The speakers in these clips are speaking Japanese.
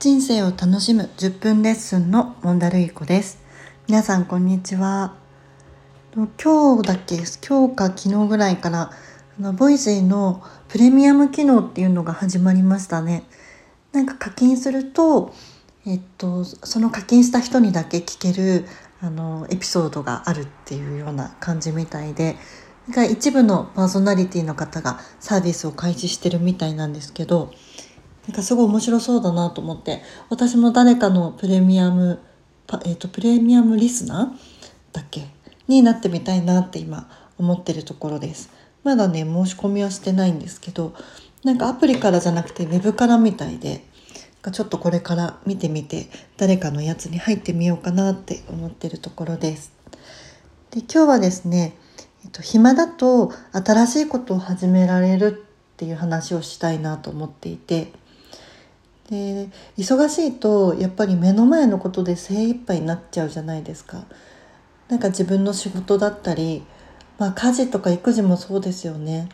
人生を楽しむ10分レッスンのモンダルイコです。皆さんこんにちは。今日だっけ今日か昨日ぐらいからあのボイスのプレミアム機能っていうのが始まりましたね。なんか課金するとえっとその課金した人にだけ聞けるあのエピソードがあるっていうような感じみたいで一部のパーソナリティの方がサービスを開始してるみたいなんですけどなんかすごい面白そうだなと思って私も誰かのプレミアムえーと、プレミアムリスナーだっけ？になってみたいなって今思ってるところです。まだね申し込みはしてないんですけどなんかアプリからじゃなくてウェブからみたいでちょっとこれから見てみて誰かのやつに入ってみようかなって思ってるところです。で今日はですねえっと、暇だと新しいことを始められるっていう話をしたいなと思っていてで忙しいとやっぱり目の前のことで精一杯になっちゃうじゃないですか。なんか自分の仕事だったり、まあ、家事とか育児もそうですよね。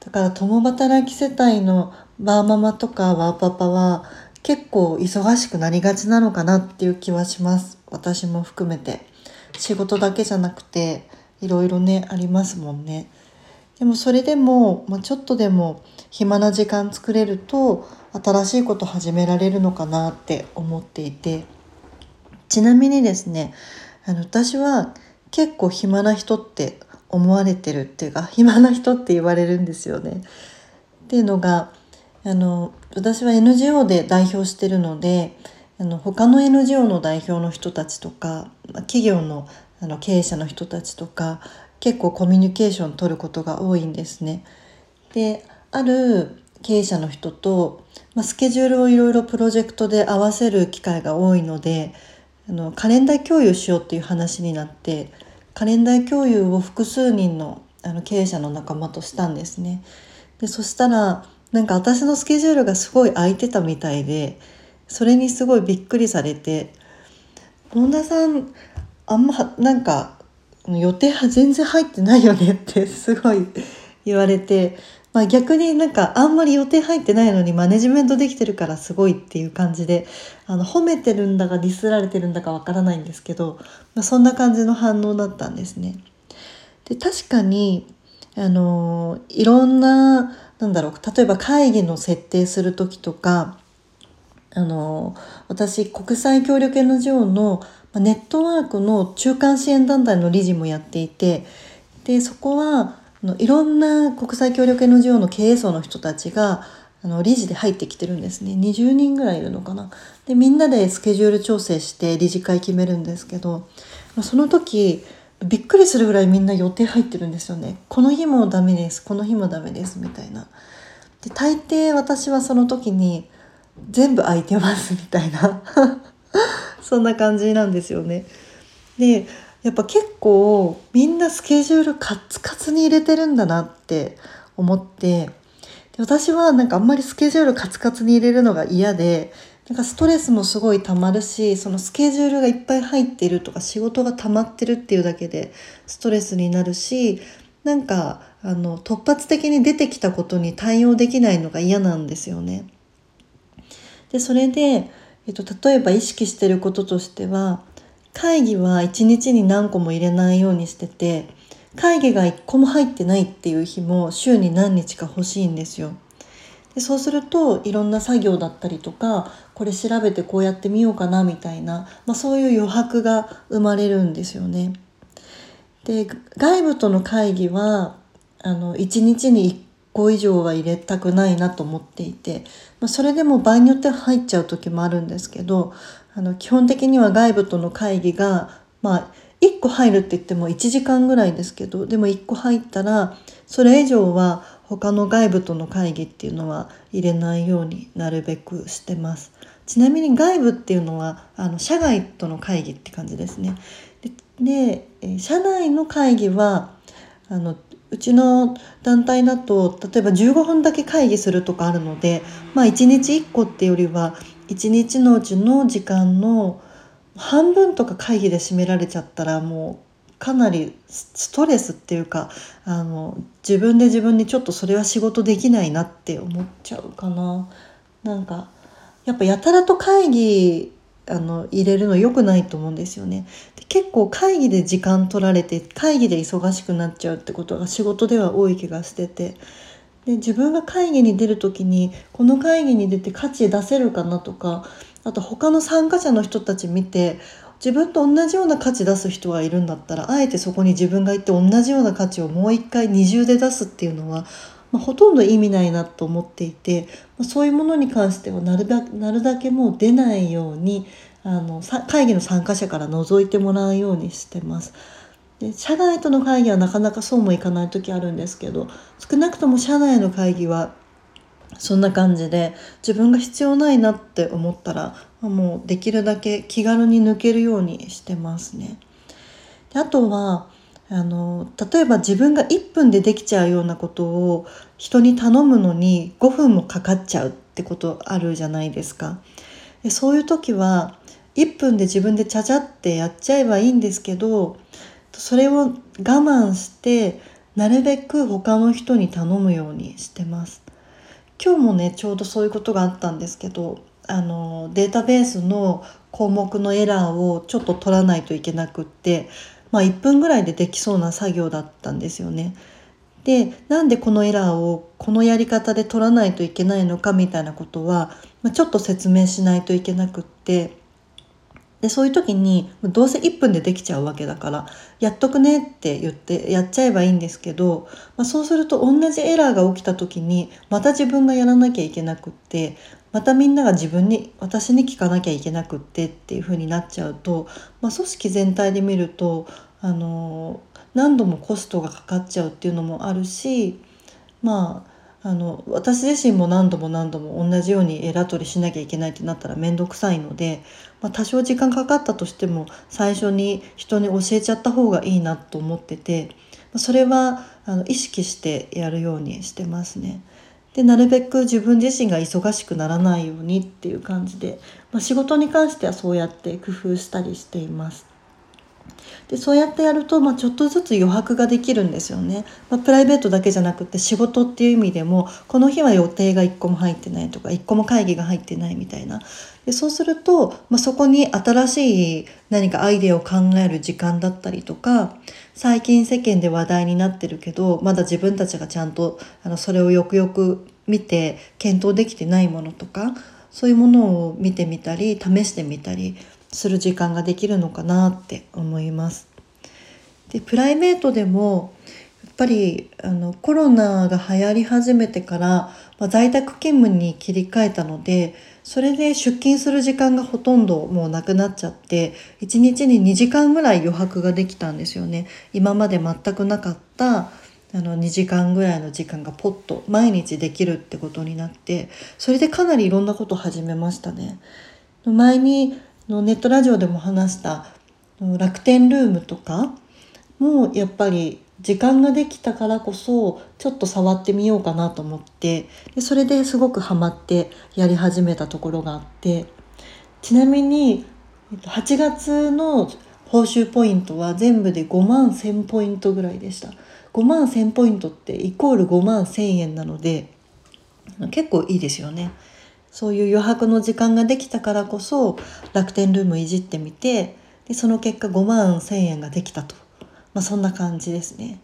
だから共働き世帯のバーママとかワーパパは結構忙しくなりがちなのかなっていう気はします。私も含めて。仕事だけじゃなくていろいろねありますもんね。でもそれでも、まあ、ちょっとでも暇な時間作れると新しいこと始められるのかなって思っていてちなみにですねあの私は結構暇な人って思われてるっていうか 暇な人って言われるんですよね。っていうのがあの私は NGO で代表してるのであの他の NGO の代表の人たちとか企業のあの経営者の人たちとか結構コミュニケーション取ることが多いんですね。である経営者の人と、まあ、スケジュールをいろいろプロジェクトで合わせる機会が多いのであのカレンダー共有しようっていう話になってカレンダー共有を複数人のあの経営者の仲間としたんですね。でそしたらなんか私のスケジュールがすごい空いてたみたいでそれにすごいびっくりされて「本田さんあんまなんか予定は全然入ってないよねって すごい言われて、まあ、逆になんかあんまり予定入ってないのにマネジメントできてるからすごいっていう感じであの褒めてるんだかディスられてるんだかわからないんですけど、まあ、そんな感じの反応だったんですね。で確かにあのいろんななんだろう例えば会議の設定する時とかあの私国際協力 NGO のネットワークの中間支援団体の理事もやっていてでそこはいろんな国際協力 NGO の経営層の人たちがあの理事で入ってきてるんですね20人ぐらいいるのかな。でみんなでスケジュール調整して理事会決めるんですけどその時びっくりするぐらいみんな予定入ってるんですよね。この日もダメですこの日もダメですみたいな。で大抵私はその時に全部空いてますみたいなそんな感じなんですよね。でやっぱ結構みんなスケジュールカツカツに入れてるんだなって思ってで私はなんかあんまりスケジュールカツカツに入れるのが嫌でなんかストレスもすごい溜まるしそのスケジュールがいっぱい入ってるとか仕事が溜まってるっていうだけでストレスになるしなんかあの突発的に出てきたことに対応できないのが嫌なんですよね。でそれでえっと、例えば意識してることとしては会議は1日に何個も入れないようにしてて会議が1個も入ってないっていう日も週に何日か欲しいんですよ。でそうするといろんな作業だったりとかこれ調べてこうやってみようかなみたいな、まあ、そういう余白が生まれるんですよね。で外部との会議はあの1日に個以上は入れたくないなと思っていて、まあ、それでも場合によっては入っちゃう時もあるんですけどあの基本的には外部との会議がまあ1個入るって言っても1時間ぐらいですけどでも1個入ったらそれ以上は他の外部との会議っていうのは入れないようになるべくしてます。ちなみに外部っていうのはあの社外との会議って感じですね。でで社内の会議はあのうちの団体だと例えば15分だけ会議するとかあるので、まあ、1日1個っていうよりは1日のうちの時間の半分とか会議で占められちゃったらもうかなりストレスっていうかあの自分で自分にちょっとそれは仕事できないなって思っちゃうかな。なんかやっぱやたらと会議あの入れるの良くないと思うんですよね。で結構会議で時間取られて会議で忙しくなっちゃうってことが仕事では多い気がしててで自分が会議に出る時にこの会議に出て価値出せるかなとかあと他の参加者の人たち見て自分と同じような価値出す人がいるんだったらあえてそこに自分が行って同じような価値をもう一回二重で出すっていうのはまあ、ほとんど意味ないなと思っていて、まあ、そういうものに関してはなるだなるだけもう出ないようにあの会議の参加者から覗いてもらうようにしてます。で社内との会議はなかなかそうもいかない時あるんですけど少なくとも社内の会議はそんな感じで自分が必要ないなって思ったらもうできるだけ気軽に抜けるようにしてますね。であとはあの例えば自分が1分でできちゃうようなことを人に頼むのに5分もかかっちゃうってことあるじゃないですか。でそういう時は1分で自分でちゃちゃってやっちゃえばいいんですけどそれを我慢してなるべく他の人に頼むようにしてます。今日もねちょうどそういうことがあったんですけどあのデータベースの項目のエラーをちょっと取らないといけなくってまあ、1分ぐらいでできそうな作業だったんですよね。でなんでこのエラーをこのやり方で取らないといけないのかみたいなことは、まあ、ちょっと説明しないといけなくってでそういう時にどうせ1分でできちゃうわけだからやっとくねって言ってやっちゃえばいいんですけど、まあ、そうすると同じエラーが起きた時にまた自分がやらなきゃいけなくってまたみんなが自分に私に聞かなきゃいけなくってっていう風になっちゃうと、まあ、組織全体で見るとあの何度もコストがかかっちゃうっていうのもあるしまああの私自身も何度も何度も同じようにエラ取りしなきゃいけないってなったら面倒くさいので、まあ、多少時間かかったとしても最初に人に教えちゃった方がいいなと思っててそれはあの意識してやるようにしてますね。でなるべく自分自身が忙しくならないようにっていう感じで、まあ、仕事に関してはそうやって工夫したりしています。でそうやってやると、まあ、ちょっとずつ余白ができるんですよね、まあ、プライベートだけじゃなくて仕事っていう意味でもこの日は予定が1個も入ってないとか1個も会議が入ってないみたいな。でそうすると、まあ、そこに新しい何かアイデアを考える時間だったりとか最近世間で話題になってるけどまだ自分たちがちゃんとあのそれをよくよく見て検討できてないものとかそういうものを見てみたり試してみたりする時間ができるのかなって思います。でプライベートでもやっぱりあのコロナが流行り始めてから、まあ、在宅勤務に切り替えたのでそれで出勤する時間がほとんどもうなくなっちゃって1日に2時間ぐらい余白ができたんですよね。今まで全くなかったあの2時間ぐらいの時間がポッと毎日できるってことになってそれでかなりいろんなこと始めましたね。前にネットラジオでも話した楽天ルームとかもやっぱり時間ができたからこそちょっと触ってみようかなと思ってでそれですごくハマってやり始めたところがあってちなみに8月の報酬ポイントは全部で5万1,000ポイントぐらいでした5万1,000ポイントってイコール5万1,000円なので結構いいですよね。そういう余白の時間ができたからこそ楽天ルームいじってみてでその結果5万1,000円ができたと、まあ、そんな感じですね。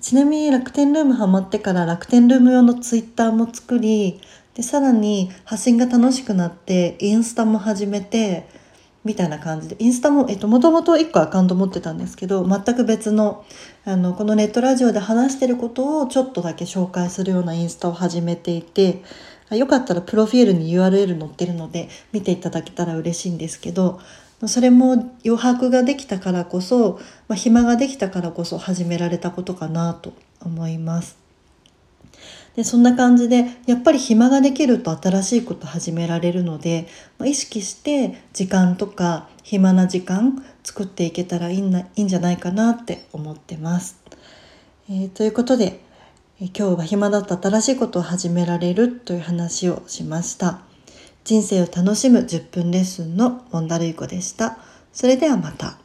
ちなみに楽天ルームハマってから楽天ルーム用のツイッターも作りでさらに発信が楽しくなってインスタも始めてみたいな感じでインスタも、えっと、もともと1個アカウント持ってたんですけど全く別のあのこのネットラジオで話してることをちょっとだけ紹介するようなインスタを始めていてよかったらプロフィールに URL 載ってるので見ていただけたら嬉しいんですけどそれも余白ができたからこそ、まあ、暇ができたからこそ始められたことかなと思います。でそんな感じでやっぱり暇ができると新しいこと始められるので、まあ、意識して時間とか暇な時間作っていけたらいいないいんじゃないかなって思ってます。えー、ということで今日は暇だった新しいことを始められるという話をしました。人生を楽しむ10分レッスンのモンダルイコでした。それではまた。